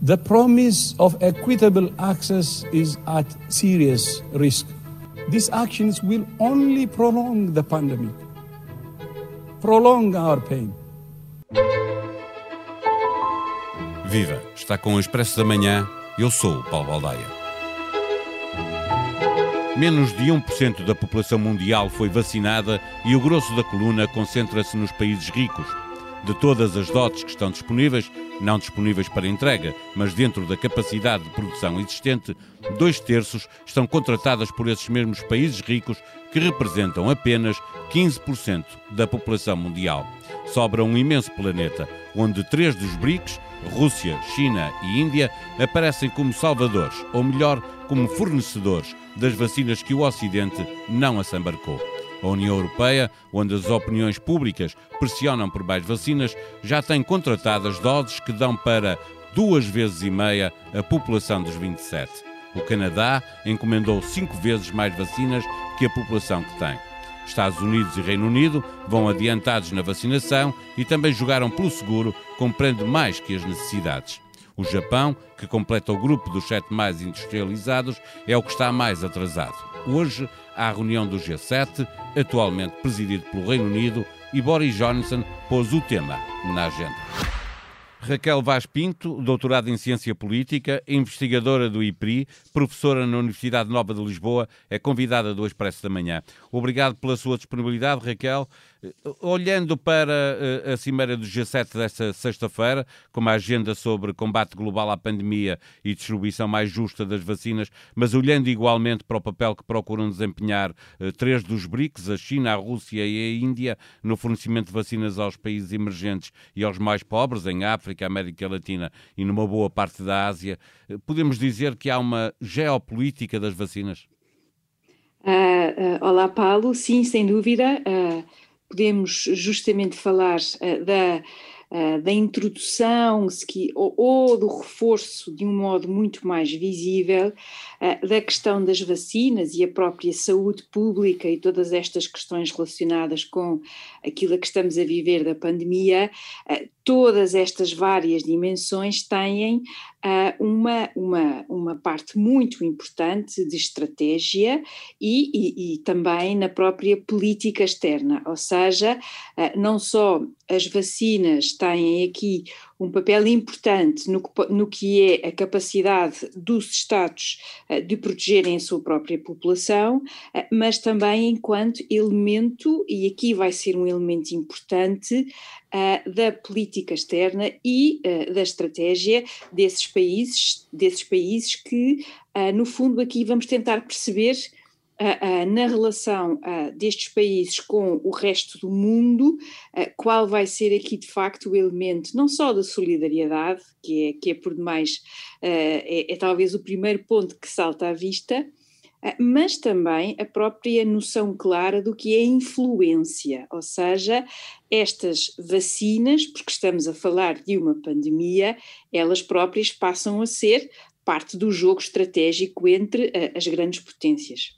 The promise of equitable access is at serious risk. These actions will only prolong the pandemic, prolong our pain. Viva! Está com o Expresso da Manhã. Eu sou o Paulo Baldaia. Menos de 1% da população mundial foi vacinada e o grosso da coluna concentra-se nos países ricos. De todas as dotes que estão disponíveis, não disponíveis para entrega, mas dentro da capacidade de produção existente, dois terços estão contratadas por esses mesmos países ricos que representam apenas 15% da população mundial. Sobra um imenso planeta, onde três dos BRICS, Rússia, China e Índia, aparecem como salvadores, ou melhor, como fornecedores das vacinas que o Ocidente não assambarcou. A União Europeia, onde as opiniões públicas pressionam por mais vacinas, já tem contratadas doses que dão para duas vezes e meia a população dos 27. O Canadá encomendou cinco vezes mais vacinas que a população que tem. Estados Unidos e Reino Unido vão adiantados na vacinação e também jogaram pelo seguro, comprando mais que as necessidades. O Japão, que completa o grupo dos sete mais industrializados, é o que está mais atrasado. Hoje a reunião do G7, atualmente presidido pelo Reino Unido, e Boris Johnson pôs o tema na agenda. Raquel Vaz Pinto, doutorada em Ciência Política, investigadora do IPRI, professora na Universidade Nova de Lisboa, é convidada do Expresso da Manhã. Obrigado pela sua disponibilidade, Raquel. Olhando para eh, a Cimeira do G7 desta sexta-feira, com a agenda sobre combate global à pandemia e distribuição mais justa das vacinas, mas olhando igualmente para o papel que procuram desempenhar eh, três dos BRICS, a China, a Rússia e a Índia, no fornecimento de vacinas aos países emergentes e aos mais pobres, em África, América Latina e numa boa parte da Ásia, eh, podemos dizer que há uma geopolítica das vacinas? Uh, uh, olá, Paulo. Sim, sem dúvida. Uh, podemos justamente falar uh, da, uh, da introdução ou, ou, do reforço de um modo muito mais visível uh, da questão das vacinas e a própria saúde pública e todas estas questões relacionadas com aquilo a que estamos a viver da pandemia, todas estas várias dimensões têm uh, uma, uma, uma parte muito importante de estratégia e, e, e, também na própria política externa, ou seja, uh, não só as vacinas têm aqui um papel importante no que, no que é a capacidade dos Estados uh, de protegerem a sua própria população, mas também enquanto elemento, e aqui vai ser um elemento importante, uh, da política externa e da estratégia desses países, desses países que, no fundo, aqui vamos tentar perceber na relação destes países com o resto do mundo, qual vai ser aqui de facto o elemento não só da solidariedade, que é, que é por demais, é, é talvez o primeiro ponto que salta à vista, mas também a própria noção clara do que é influência, ou seja, estas vacinas, porque estamos a falar de uma pandemia, elas próprias passam a ser parte do jogo estratégico entre as grandes potências.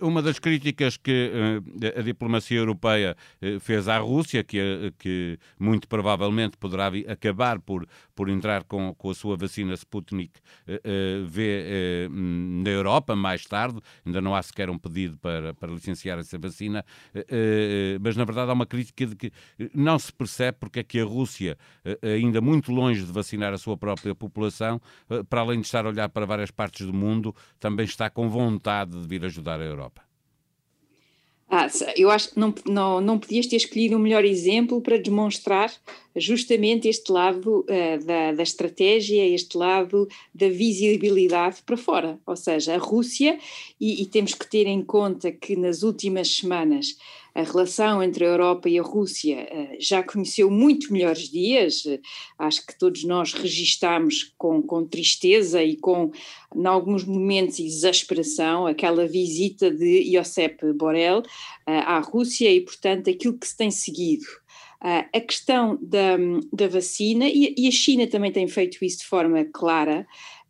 uma das críticas que uh, a diplomacia europeia uh, fez à Rússia, que, que muito provavelmente poderá acabar por, por entrar com, com a sua vacina Sputnik V na Europa mais tarde, ainda não há sequer um pedido para, para licenciar essa vacina, mas na verdade há uma crítica de que não se percebe porque é que a Rússia, ainda muito longe de vacinar a sua própria população, para além de estar a olhar para várias partes do mundo, também está com vontade de vir ajudar a Europa? Ah, eu acho que não, não, não podias ter escolhido um melhor exemplo para demonstrar justamente este lado uh, da, da estratégia, este lado da visibilidade para fora. Ou seja, a Rússia, e, e temos que ter em conta que nas últimas semanas a relação entre a Europa e a Rússia uh, já conheceu muito melhores dias. Acho que todos nós registamos com, com tristeza e com, em alguns momentos, exasperação aquela visita de Josep Borrell uh, à Rússia e, portanto, aquilo que se tem seguido. a questão da, da vacina, e a China também tem feito isso de forma clara,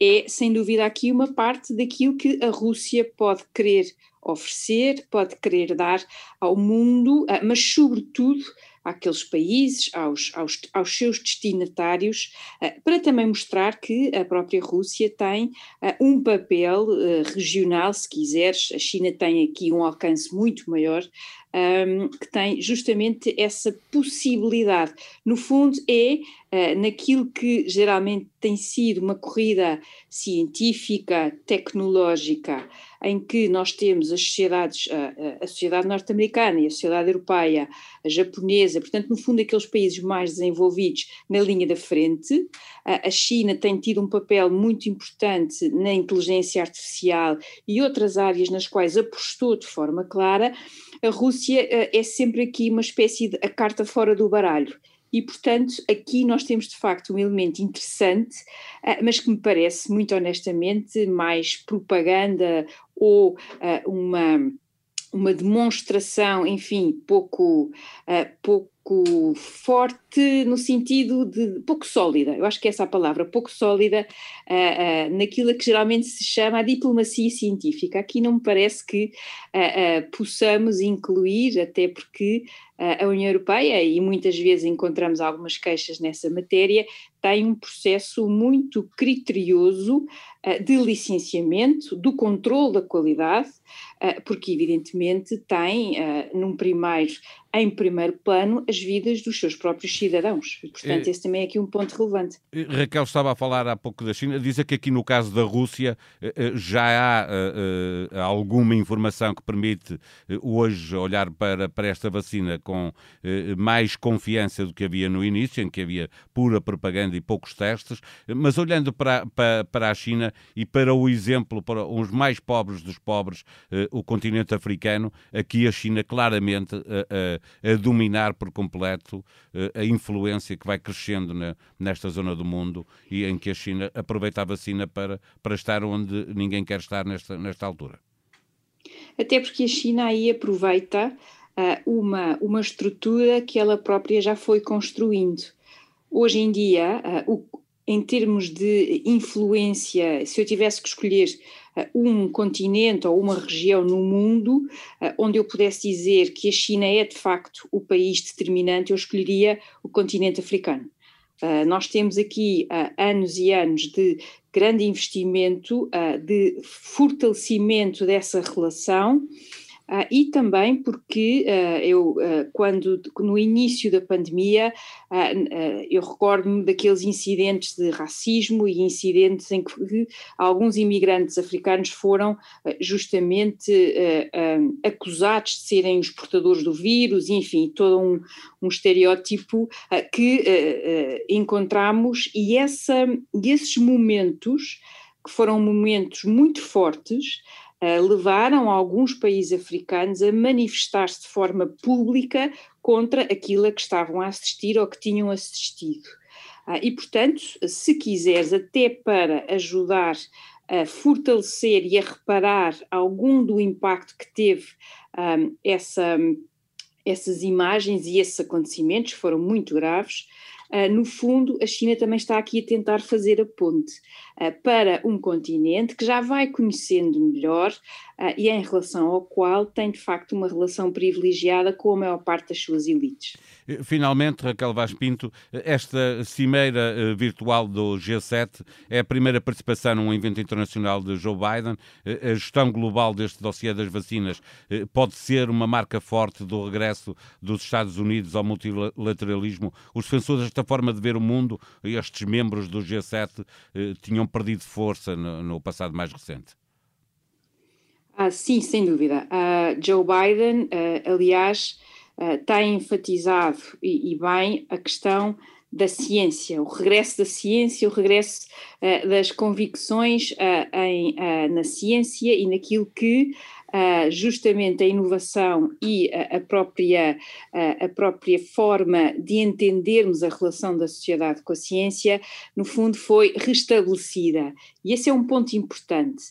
é sem dúvida aqui uma parte daquilo que a Rússia pode querer oferecer, pode querer dar ao mundo, ah, mas sobretudo àqueles países, aos, aos, aos seus destinatários, uh, para também mostrar que a própria Rússia tem uh, um papel regional, se quiseres. A China tem aqui um alcance muito maior, um, que tem justamente essa possibilidade. No fundo, é uh, naquilo que geralmente tem sido uma corrida científica, tecnológica, em que nós temos as sociedades, a, a sociedade norte-americana e a sociedade europeia, a japonesa, portanto, no fundo, aqueles países mais desenvolvidos na linha da frente. A China tem tido um papel muito importante na inteligência artificial e outras áreas nas quais apostou de forma clara. A Rússia eh, é sempre aqui uma espécie de a carta fora do baralho. E, portanto, aqui nós temos de facto um elemento interessante, eh, mas que me parece, muito honestamente, mais propaganda ou uh, uma, uma demonstração, enfim, pouco, pouco forte no sentido de pouco sólida, eu acho que é essa a palavra, pouco sólida uh, uh, naquilo que geralmente se chama a diplomacia científica. Aqui não me parece que uh, possamos incluir, até porque a União Europeia, e muitas vezes encontramos algumas queixas nessa matéria, tem um processo muito criterioso de licenciamento, do controle da qualidade, porque evidentemente tem, num primeiro, em primeiro plano, as vidas dos seus próprios cidadãos. E, portanto, esse também é aqui um ponto relevante. Raquel estava a falar há pouco da China, dizer que aqui no caso da Rússia já há alguma informação que permite hoje olhar para, para esta vacina com mais confiança do que havia no início, em que havia pura propaganda e poucos testes, mas olhando para, para, para a China e para o exemplo, para os mais pobres dos pobres, o continente africano, aqui a China claramente a, a dominar por completo a influência que vai crescendo na, nesta zona do mundo e em que a China aproveita a vacina para, para estar onde ninguém quer estar nesta, nesta altura. Até porque a China aí aproveita uh, uma, uma estrutura que ela própria já foi construindo. Hoje em dia, uh, o, em termos de influência, se eu tivesse que escolher um continente ou uma região no mundo uh, onde eu pudesse dizer que a China é de facto o país determinante, eu escolheria o continente africano. Uh, nós temos aqui anos e anos de grande investimento, de fortalecimento dessa relação Uh, e também porque uh, eu, uh, quando no início da pandemia, eu recordo-me daqueles incidentes de racismo e incidentes em que alguns imigrantes africanos foram justamente acusados de serem os portadores do vírus, enfim, todo um, um estereótipo que encontramos, e, essa, esses momentos, que foram momentos muito fortes, levaram alguns países africanos a manifestar-se de forma pública contra aquilo a que estavam a assistir ou que tinham assistido. Uh, e, portanto, se quiseres, até para ajudar a fortalecer e a reparar algum do impacto que teve um, essa, essas imagens e esses acontecimentos, foram muito graves, no fundo, a China também está aqui a tentar fazer a ponte uh, para um continente que já vai conhecendo melhor uh, e em relação ao qual tem de facto uma relação privilegiada com a maior parte das suas elites. Finalmente, Raquel Vaz Pinto, esta cimeira virtual do G7 é a primeira participação num evento internacional de Joe Biden. A gestão global deste dossiê das vacinas pode ser uma marca forte do regresso dos Estados Unidos ao multilateralismo. Os defensores desta forma de ver o mundo, estes membros do G7 tinham perdido força no passado mais recente. Ah, sim, sem dúvida. Uh, Joe Biden, uh, aliás, uh, tem enfatizado e, e, bem a questão da ciência, o regresso da ciência, o regresso das convicções em, na ciência e naquilo que justamente a inovação e a, a própria, a, própria forma de entendermos a relação da sociedade com a ciência, no fundo, foi restabelecida. E esse é um ponto importante.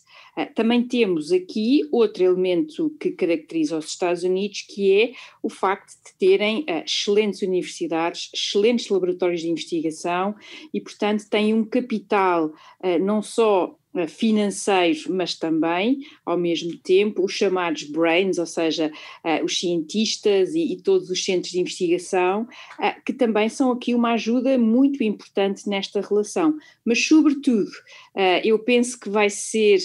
Também temos aqui outro elemento que caracteriza os Estados Unidos, que é o facto de terem excelentes universidades, excelentes laboratórios de investigação e, portanto, têm um capital não só financeiros, mas também, ao mesmo tempo, os chamados brains, ou seja, uh, os cientistas e, e, todos os centros de investigação, uh, que também são aqui uma ajuda muito importante nesta relação. Mas, sobretudo, eu penso que vai ser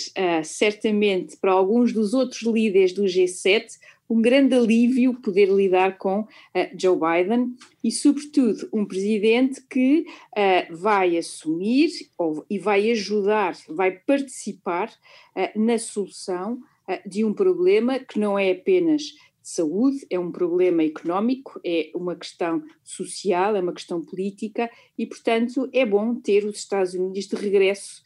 certamente para alguns dos outros líderes do G7 um grande alívio poder lidar com uh, Joe Biden e, sobretudo, um presidente que uh, vai assumir ou, e vai ajudar, vai participar uh, na solução de um problema que não é apenas de saúde, é um problema económico, é uma questão social, é uma questão política e, portanto, é bom ter os Estados Unidos de regresso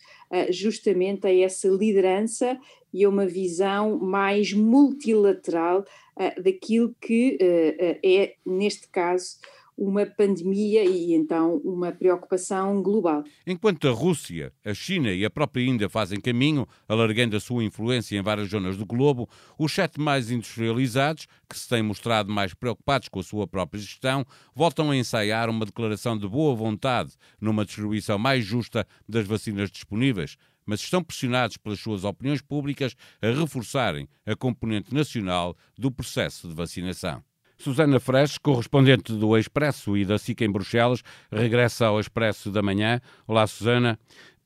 justamente a essa liderança e a uma visão mais multilateral uh, daquilo que uh, é, neste caso, uma pandemia e então uma preocupação global. Enquanto a Rússia, a China e a própria Índia fazem caminho, alargando a sua influência em várias zonas do globo, os sete mais industrializados, que se têm mostrado mais preocupados com a sua própria gestão, voltam a ensaiar uma declaração de boa vontade numa distribuição mais justa das vacinas disponíveis, mas estão pressionados pelas suas opiniões públicas a reforçarem a componente nacional do processo de vacinação. Susana Fresh, correspondente do Expresso e da SICA em Bruxelas, regressa ao Expresso da Manhã. Olá, Susana.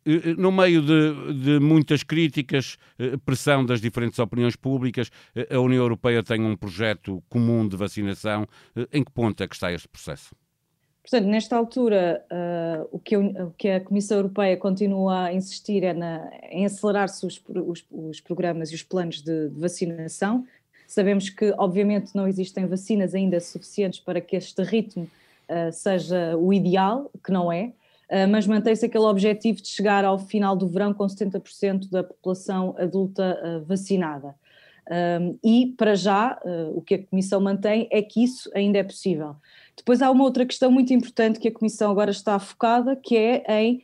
Eh, eh, no meio de, de, muitas críticas, eh, pressão das diferentes opiniões públicas, a União Europeia tem um projeto comum de vacinação. Em que ponto é que está este processo? Portanto, nesta altura, uh, o, que, o, que, a Comissão Europeia continua a insistir é na, em acelerar-se os, os, os, programas e os planos de, de, vacinação. Sabemos que, obviamente, não existem vacinas ainda suficientes para que este ritmo uh, seja o ideal, que não é, uh, mas mantém-se aquele objetivo de chegar ao final do verão com 70% da população adulta vacinada. Um, e, para já, o que a Comissão mantém é que isso ainda é possível. Depois há uma outra questão muito importante que a Comissão agora está focada, que é em uh,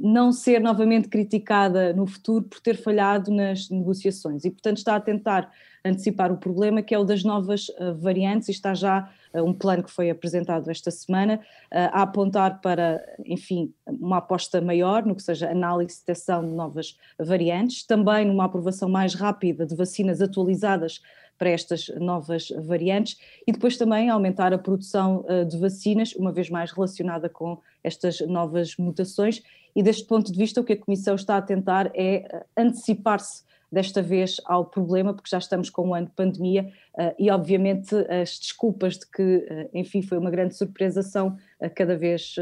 não ser novamente criticada no futuro por ter falhado nas negociações. E, portanto, está a tentar antecipar o problema que é o das novas uh, variantes e está já uh, um plano que foi apresentado esta semana a apontar para, enfim, uma aposta maior no que seja análise e detecção de novas variantes, também numa aprovação mais rápida de vacinas atualizadas para estas novas variantes e depois também aumentar a produção uh, de vacinas, uma vez mais relacionada com estas novas mutações. E deste ponto de vista, o que a Comissão está a tentar é eh, antecipar-se desta vez ao problema, porque já estamos com um ano de pandemia uh, e, obviamente, as desculpas de que, enfim, foi uma grande surpresa são cada vez,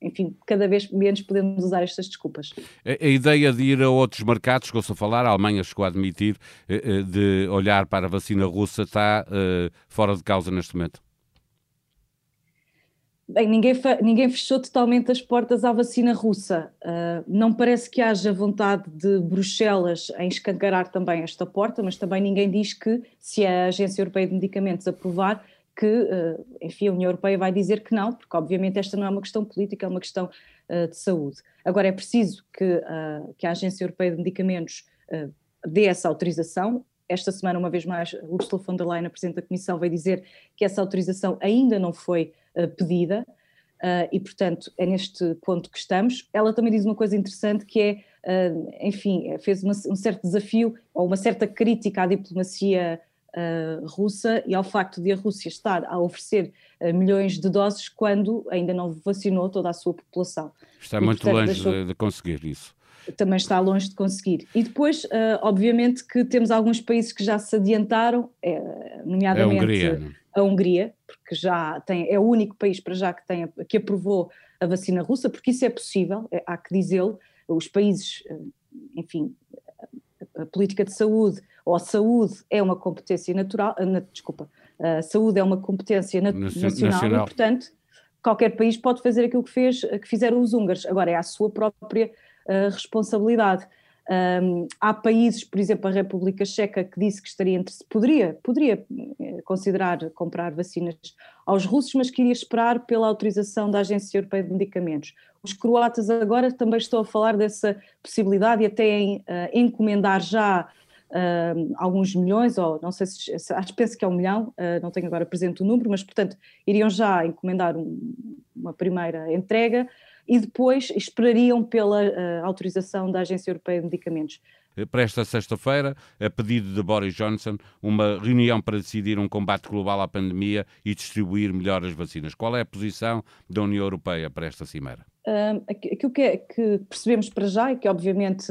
enfim, cada vez menos podemos usar estas desculpas. A, a, ideia de ir a outros mercados, que eu estou a falar, a Alemanha chegou a admitir, de olhar para a vacina russa, está fora de causa neste momento? Bem, ninguém, ninguém fechou totalmente as portas à vacina russa. Uh, não parece que haja vontade de Bruxelas em escancarar também esta porta, mas também ninguém diz que, se a Agência Europeia de Medicamentos aprovar, que, uh, enfim, a União Europeia vai dizer que não, porque obviamente esta não é uma questão política, é uma questão uh, de saúde. Agora, é preciso que, que a Agência Europeia de Medicamentos dê essa autorização. Esta semana, uma vez mais, Ursula von der Leyen, a Presidente da Comissão, vai dizer que essa autorização ainda não foi pedida, uh, e portanto é neste ponto que estamos. Ela também diz uma coisa interessante que é, uh, enfim, fez uma, um certo desafio ou uma certa crítica à diplomacia russa e ao facto de a Rússia estar a oferecer milhões de doses quando ainda não vacinou toda a sua população. Está e, muito portanto, longe deixou... de conseguir isso também está longe de conseguir. E depois, uh, obviamente, que temos alguns países que já se adiantaram, é, nomeadamente a Hungria, a Hungria, porque já tem, é o único país para já que, tem, que aprovou a vacina russa, porque isso é possível, é, há que dizê-lo, os países, enfim, a política de saúde, ou a saúde é uma competência natural, eh, na, desculpa, a saúde é uma competência na, nacional, nacional, e, portanto, qualquer país pode fazer aquilo que, fez, que fizeram os húngaros, agora é a sua própria uh, responsabilidade. Um, há países, por exemplo, a República Checa, que disse que estaria entre poderia, poderia eh, considerar comprar vacinas aos russos, mas queria esperar pela autorização da Agência Europeia de Medicamentos. Os croatas agora também estão a falar dessa possibilidade e até em uh, encomendar já uh, alguns milhões, ou não sei se, acho, penso que é um milhão, uh, não tenho agora presente o número, mas portanto iriam já encomendar um, uma primeira entrega e depois esperariam pela uh, autorização da Agência Europeia de Medicamentos. Eh, para esta sexta-feira, a pedido de Boris Johnson, uma reunião para decidir um combate global à pandemia e distribuir melhor as vacinas. Qual é a posição da União Europeia para esta cimeira? Aquilo que, é, que, percebemos para já é que, obviamente,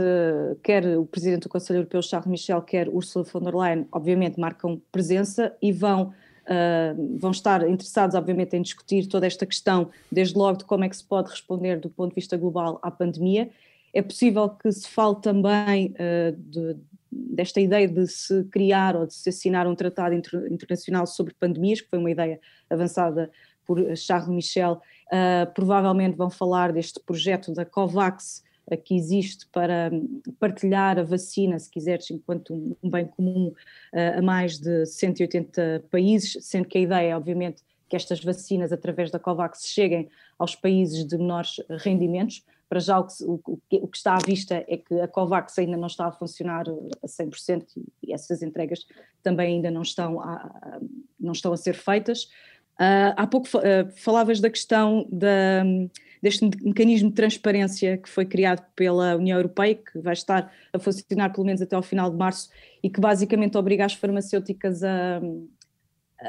quer o Presidente do Conselho Europeu, Charles Michel, quer Ursula von der Leyen, obviamente, marcam presença e vão, uh, vão estar interessados, obviamente, em discutir toda esta questão, desde logo de como é que se pode responder do ponto de vista global à pandemia. É possível que se fale também uh, de, desta ideia de se criar ou de se assinar um tratado inter, internacional sobre pandemias, que foi uma ideia avançada por Charles Michel. Uh, provavelmente vão falar deste projeto da COVAX, uh, que existe para partilhar a vacina, se quiseres, enquanto um bem comum a mais de 180 países, sendo que a ideia, obviamente, que estas vacinas, através da COVAX, cheguem aos países de menores rendimentos, para já o que, o que, está à vista é que a COVAX ainda não está a funcionar a 100% e essas entregas também ainda não estão a, não estão a ser feitas. Uh, há pouco uh, falavas da questão da, deste mecanismo de transparência que foi criado pela União Europeia, que vai estar a funcionar pelo menos até ao final de março e que basicamente obriga as farmacêuticas a,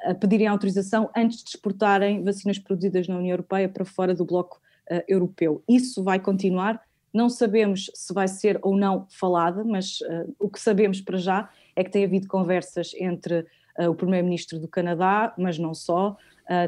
a pedirem autorização antes de exportarem vacinas produzidas na União Europeia para fora do bloco uh, europeu. Isso vai continuar, não sabemos se vai ser ou não falada, mas uh, o que sabemos para já é que tem havido conversas entre o Primeiro-Ministro do Canadá, mas não só,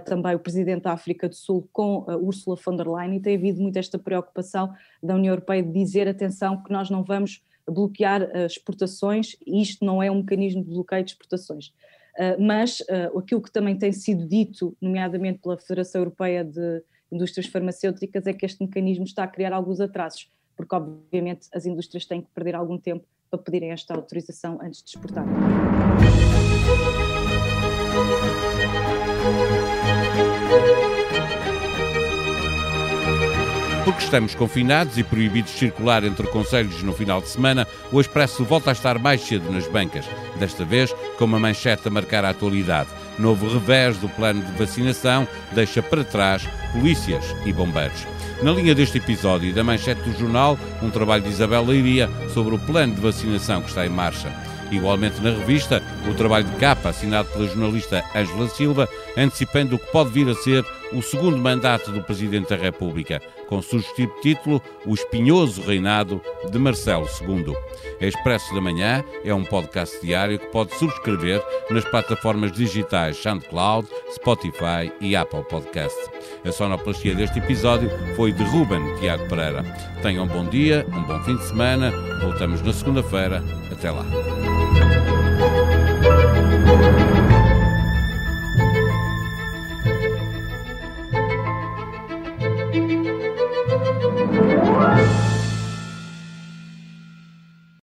também o Presidente da África do Sul com Ursula von der Leyen, e tem havido muito esta preocupação da União Europeia de dizer, atenção, que nós não vamos bloquear exportações, e isto não é um mecanismo de bloqueio de exportações. Uh, mas uh, aquilo que também tem sido dito, nomeadamente pela Federação Europeia de indústrias farmacêuticas é que este mecanismo está a criar alguns atrasos, porque obviamente as indústrias têm que perder algum tempo para pedirem esta autorização antes de exportar. Porque estamos confinados e proibidos de circular entre conselhos no final de semana, o Expresso volta a estar mais cedo nas bancas, desta vez com uma manchete a marcar a atualidade. Novo revés do plano de vacinação deixa para trás polícias e bombeiros. Na linha deste episódio e da manchete do jornal, um trabalho de Isabel Leiria sobre o plano de vacinação que está em marcha. Igualmente na revista, o trabalho de capa assinado pela jornalista Ângela Silva, antecipando o que pode vir a ser o segundo mandato do Presidente da República, com sugestivo título O Espinhoso Reinado de Marcelo II. Expresso da Manhã é um podcast diário que pode subscrever nas plataformas digitais SoundCloud, Spotify e Apple Podcast. A sonoplastia deste episódio foi de Ruben Tiago Pereira. Tenham um bom dia, um bom fim de semana. Voltamos na segunda-feira. Até lá.